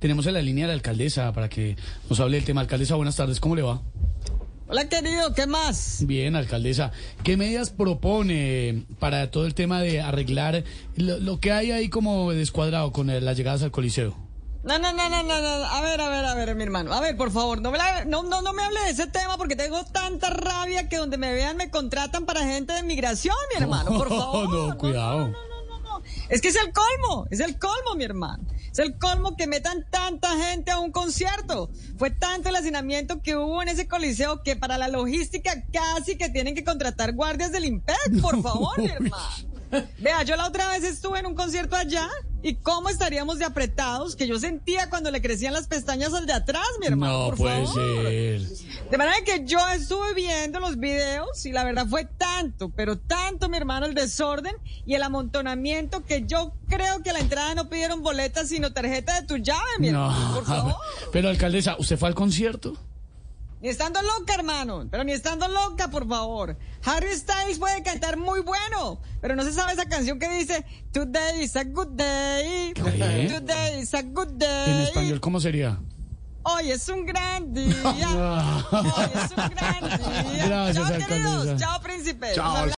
tenemos en la línea a la alcaldesa para que nos hable del tema. Alcaldesa, buenas tardes, ¿cómo le va? Hola querido, ¿qué más? Bien, alcaldesa. ¿Qué medidas propone para todo el tema de arreglar lo, lo que hay ahí como descuadrado con las llegadas al Coliseo? No, no, no, no, no, no. A ver, a ver, a ver, mi hermano. A ver, por favor, no me, la- no, no, no me hable de ese tema porque tengo tanta rabia que donde me vean me contratan para gente de migración, mi hermano. Por favor. No, cuidado. No, no, no, no, no. Es que es el colmo, es el colmo, mi hermano. Es el colmo que metan tanta gente a un concierto. Fue tanto el hacinamiento que hubo en ese coliseo que para la logística casi que tienen que contratar guardias del IMPEC, por favor, mi hermano. Vea, yo la otra vez estuve en un concierto allá y cómo estaríamos de apretados que yo sentía cuando le crecían las pestañas al de atrás, mi hermano. No por puede favor. ser. De manera que yo estuve viendo los videos y la verdad fue tanto, pero tanto, mi hermano, el desorden y el amontonamiento que yo creo que a la entrada no pidieron boletas sino tarjeta de tu llave, mi hermano. Por favor. Pero alcaldesa, ¿usted fue al concierto? Ni estando loca, hermano. Pero ni estando loca, por favor. Harry Styles puede cantar muy bueno. Pero no se sabe esa canción que dice Today is a good day. ¿Qué? Today is a good day. En español, ¿cómo sería? Hoy es un gran día. Hoy es un gran día. Gracias, Chao, queridos. Chao, príncipe. Chao.